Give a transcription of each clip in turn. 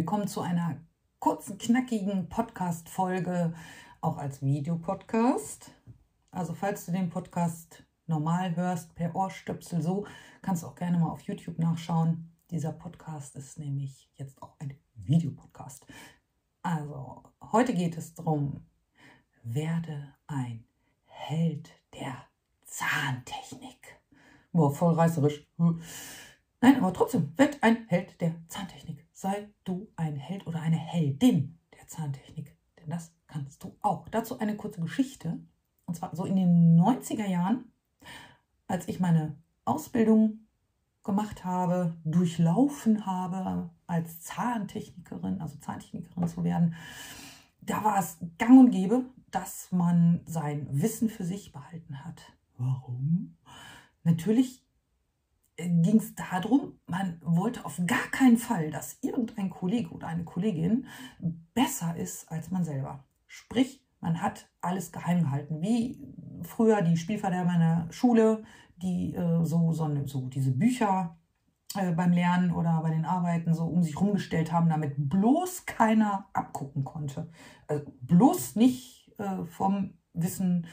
willkommen zu einer kurzen, knackigen Podcast-Folge, auch als Videopodcast. Also falls du den Podcast normal hörst, per Ohrstöpsel so, kannst du auch gerne mal auf YouTube nachschauen. Dieser Podcast ist nämlich jetzt auch ein Videopodcast. Also heute geht es darum, werde ein Held der Zahntechnik. Boah, voll reißerisch. Nein, aber trotzdem, werd ein Held der Zahntechnik. Sei du ein Held oder eine Heldin der Zahntechnik. Denn das kannst du auch. Dazu eine kurze Geschichte. Und zwar so in den 90er Jahren, als ich meine Ausbildung gemacht habe, durchlaufen habe, als Zahntechnikerin, also Zahntechnikerin zu werden, da war es gang und gäbe, dass man sein Wissen für sich behalten hat. Warum? Natürlich ging es darum, man wollte auf gar keinen Fall, dass irgendein Kollege oder eine Kollegin besser ist als man selber. Sprich, man hat alles geheim gehalten, wie früher die Spielverderber in der Schule, die äh, so, so, so, diese Bücher äh, beim Lernen oder bei den Arbeiten so um sich rumgestellt haben, damit bloß keiner abgucken konnte. Also bloß nicht äh, vom Wissen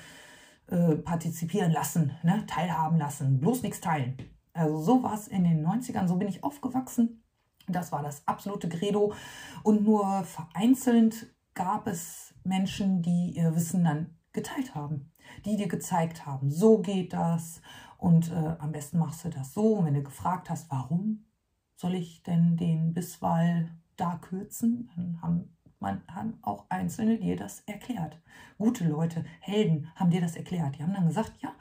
äh, partizipieren lassen, ne? teilhaben lassen, bloß nichts teilen. Also so war es in den 90ern, so bin ich aufgewachsen. Das war das absolute Credo. Und nur vereinzelt gab es Menschen, die ihr Wissen dann geteilt haben, die dir gezeigt haben, so geht das und äh, am besten machst du das so. Und wenn du gefragt hast, warum soll ich denn den Bisswall da kürzen, dann haben man haben auch Einzelne dir das erklärt. Gute Leute, Helden haben dir das erklärt. Die haben dann gesagt, ja,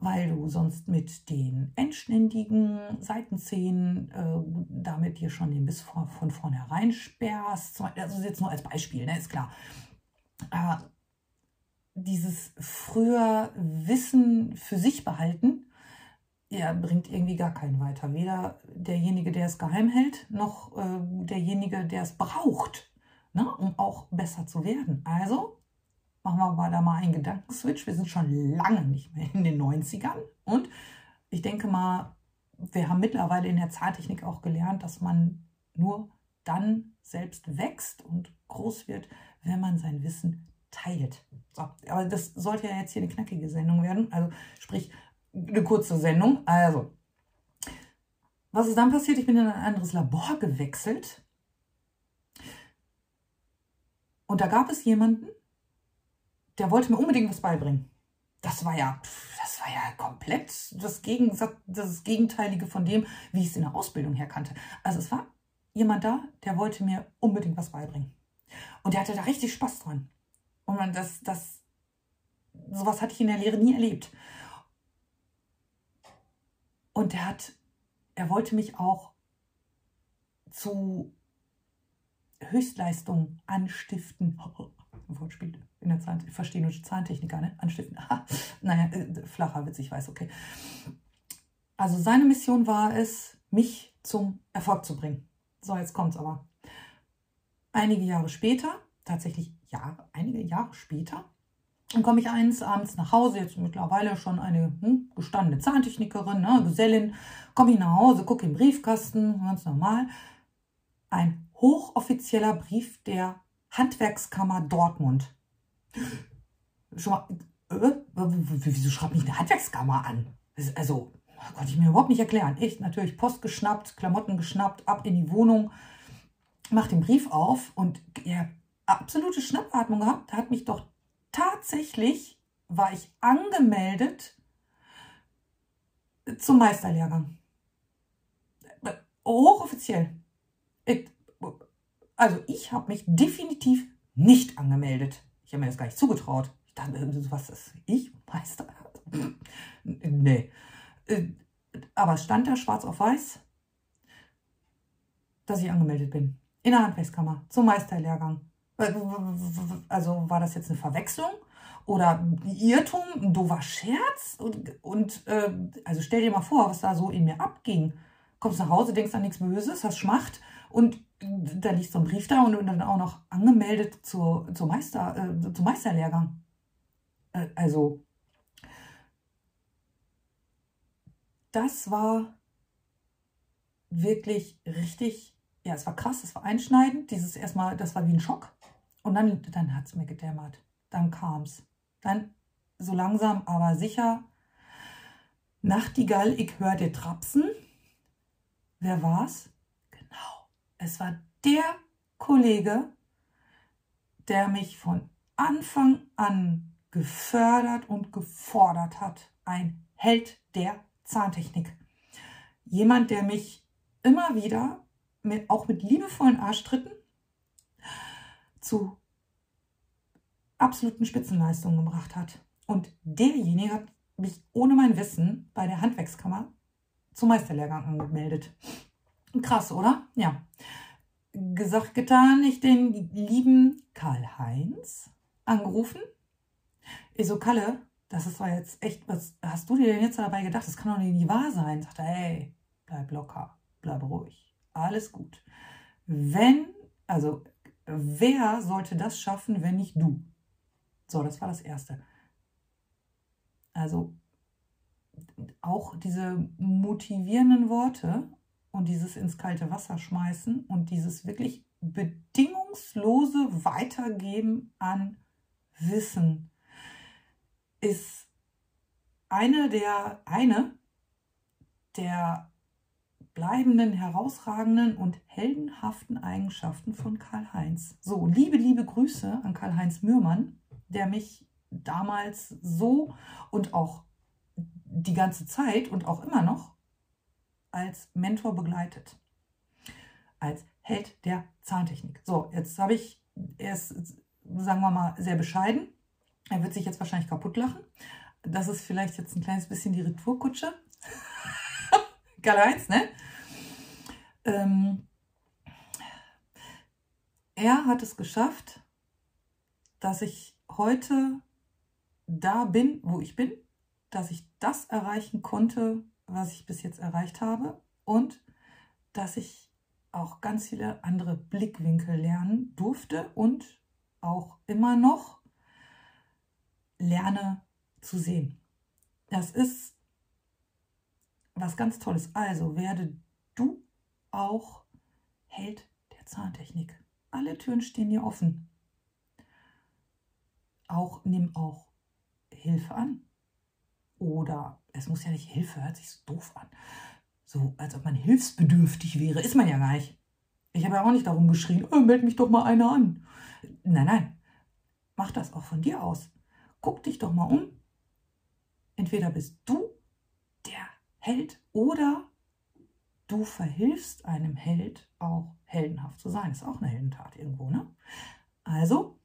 weil du sonst mit den endständigen Seitenzähnen äh, damit dir schon den Biss von, von vornherein sperrst. Also jetzt nur als Beispiel, ne, ist klar. Äh, dieses früher Wissen für sich behalten, ja, bringt irgendwie gar keinen weiter. Weder derjenige, der es geheim hält, noch äh, derjenige, der es braucht, ne, um auch besser zu werden. Also machen wir mal da mal einen Gedankenswitch. Wir sind schon lange nicht mehr in den 90ern. Und ich denke mal, wir haben mittlerweile in der Zahntechnik auch gelernt, dass man nur dann selbst wächst und groß wird, wenn man sein Wissen teilt. So, aber das sollte ja jetzt hier eine knackige Sendung werden. Also sprich, eine kurze Sendung. Also, was ist dann passiert? Ich bin in ein anderes Labor gewechselt. Und da gab es jemanden, der wollte mir unbedingt was beibringen. Das war ja, das war ja komplett das, Gegensatz, das Gegenteilige von dem, wie ich es in der Ausbildung her kannte. Also es war jemand da, der wollte mir unbedingt was beibringen. Und der hatte da richtig Spaß dran. Und man, das, das, sowas hatte ich in der Lehre nie erlebt. Und der hat, er wollte mich auch zu Höchstleistung anstiften. Wortspiel in der Zahn, ich verstehe nur Zahntechniker, ne? Anstiften. naja, äh, flacher Witz, ich weiß, okay. Also seine Mission war es, mich zum Erfolg zu bringen. So, jetzt kommt es aber. Einige Jahre später, tatsächlich Jahre, einige Jahre später, dann komme ich eines Abends nach Hause, jetzt mittlerweile schon eine hm, gestandene Zahntechnikerin, ne, Gesellin, komme ich nach Hause, gucke im Briefkasten, ganz normal. Ein hochoffizieller Brief der Handwerkskammer Dortmund. Schon mal, äh, wieso schreibt mich eine Handwerkskammer an? Also, konnte ich mir überhaupt nicht erklären. Ich natürlich Post geschnappt, Klamotten geschnappt, ab in die Wohnung, mach den Brief auf und ja, absolute Schnappatmung gehabt. Hat mich doch tatsächlich, war ich angemeldet zum Meisterlehrgang. Hochoffiziell. Also ich habe mich definitiv nicht angemeldet. Ich habe mir das gar nicht zugetraut. Ich dachte, was ist ich? Meister? nee. Äh, aber es stand da schwarz auf weiß, dass ich angemeldet bin. In der Handwerkskammer zum Meisterlehrgang. Äh, also war das jetzt eine Verwechslung oder Irrtum, ein doofer Scherz? Und, und äh, also stell dir mal vor, was da so in mir abging. Kommst nach Hause, denkst an nichts Böses, hast Schmacht und da liegt so ein Brief da und dann auch noch angemeldet zur, zur Meister, äh, zum Meisterlehrgang. Äh, also, das war wirklich richtig ja, es war krass, es war einschneidend. Dieses erstmal, das war wie ein Schock. Und dann, dann hat es mir gedämmert. Dann kam es. Dann so langsam, aber sicher. Nachtigall, ich dir trapsen. Wer war's? Es war der Kollege, der mich von Anfang an gefördert und gefordert hat. Ein Held der Zahntechnik. Jemand, der mich immer wieder, mit, auch mit liebevollen Arschtritten, zu absoluten Spitzenleistungen gebracht hat. Und derjenige hat mich ohne mein Wissen bei der Handwerkskammer zum Meisterlehrgang angemeldet. Krass, oder? Ja. Gesagt, getan, ich den lieben Karl-Heinz angerufen. Ich so, Kalle, das ist doch jetzt echt, was hast du dir denn jetzt dabei gedacht? Das kann doch nicht wahr sein. Sagt er, hey, bleib locker, bleib ruhig, alles gut. Wenn, also, wer sollte das schaffen, wenn nicht du? So, das war das Erste. Also, auch diese motivierenden Worte und dieses ins kalte Wasser schmeißen und dieses wirklich bedingungslose Weitergeben an Wissen ist eine der, eine der bleibenden, herausragenden und heldenhaften Eigenschaften von Karl-Heinz. So, liebe, liebe Grüße an Karl-Heinz Mührmann, der mich damals so und auch die ganze Zeit und auch immer noch als Mentor begleitet. Als Held der Zahntechnik. So, jetzt habe ich, er ist, sagen wir mal, sehr bescheiden. Er wird sich jetzt wahrscheinlich kaputt lachen. Das ist vielleicht jetzt ein kleines bisschen die Retourkutsche. Karl-Heinz, ne? Ähm, er hat es geschafft, dass ich heute da bin, wo ich bin, dass ich das erreichen konnte, was ich bis jetzt erreicht habe und dass ich auch ganz viele andere Blickwinkel lernen durfte und auch immer noch lerne zu sehen. Das ist was ganz Tolles. Also werde du auch Held der Zahntechnik. Alle Türen stehen dir offen. Auch nimm auch Hilfe an. Oder es muss ja nicht Hilfe, hört sich so doof an. So, als ob man hilfsbedürftig wäre. Ist man ja gar nicht. Ich habe ja auch nicht darum geschrien, oh, meld mich doch mal einer an. Nein, nein. Mach das auch von dir aus. Guck dich doch mal um. Entweder bist du der Held oder du verhilfst einem Held auch heldenhaft zu sein. Ist auch eine Heldentat irgendwo, ne? Also,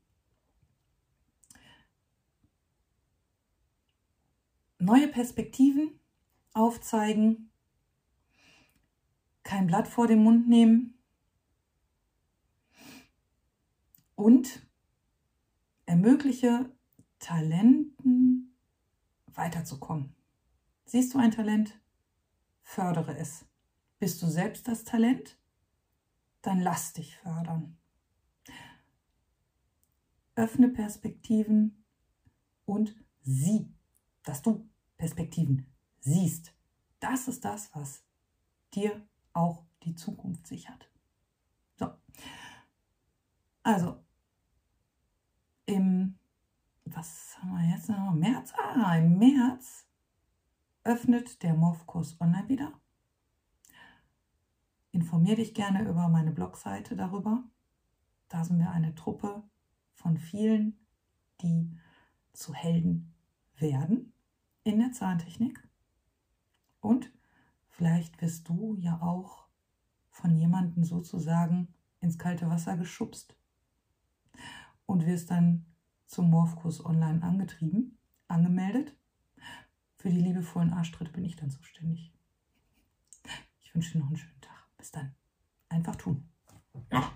neue Perspektiven aufzeigen, kein Blatt vor den Mund nehmen und ermögliche Talenten weiterzukommen. Siehst du ein Talent? Fördere es. Bist du selbst das Talent? Dann lass dich fördern. Öffne Perspektiven und sieh, dass du Perspektiven siehst. Das ist das, was dir auch die Zukunft sichert. So. Also, im, was haben wir jetzt noch? März? Ah, im März öffnet der Morphkurs online wieder. Informier dich gerne über meine Blogseite darüber. Da sind wir eine Truppe von vielen, die zu Helden werden in der Zahntechnik. Und vielleicht wirst du ja auch von jemandem sozusagen ins kalte Wasser geschubst und wirst dann zum Morphkurs online angetrieben, angemeldet. Für die liebevollen Arschtritte bin ich dann zuständig. Ich wünsche dir noch einen schönen Tag. Bis dann. Einfach tun. Ja.